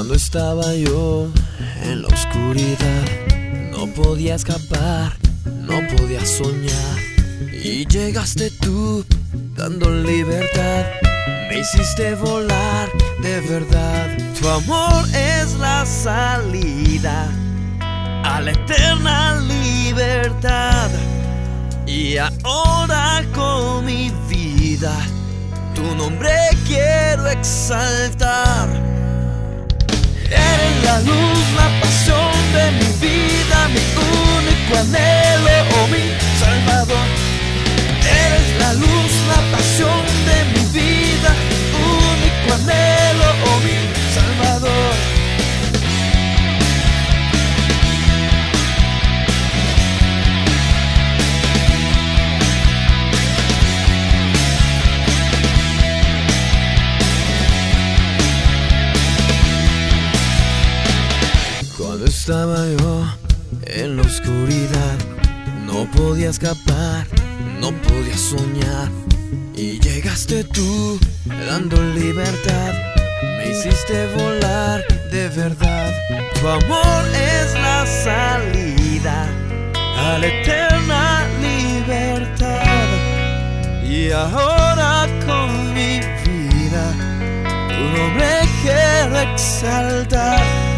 Cuando estaba yo en la oscuridad, no podía escapar, no podía soñar. Y llegaste tú dando libertad, me hiciste volar de verdad. Tu amor es la salida a la eterna libertad. Y ahora con mi vida, tu nombre quiero exaltar. Estaba yo en la oscuridad, no podía escapar, no podía soñar. Y llegaste tú dando libertad, me hiciste volar de verdad. Tu amor es la salida a la eterna libertad. Y ahora con mi vida, tu nombre quiero exaltar.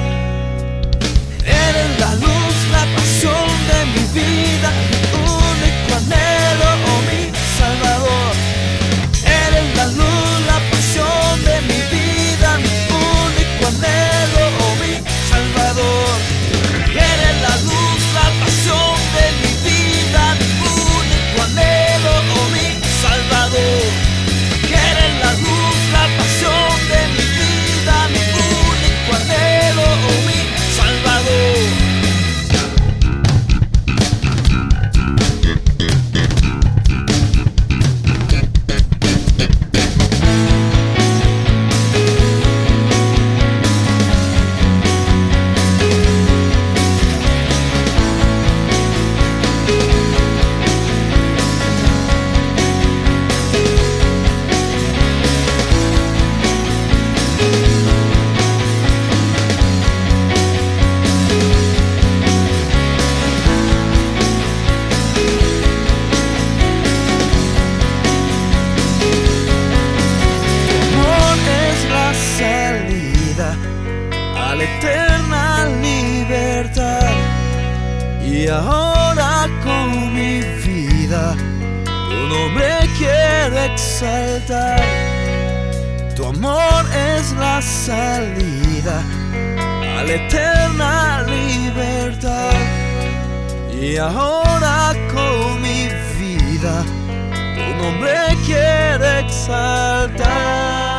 A la eterna libertad. Y ahora con mi vida, tu nombre quiero exaltar. Tu amor es la salida a la eterna libertad. Y ahora con mi vida, tu nombre quiero exaltar.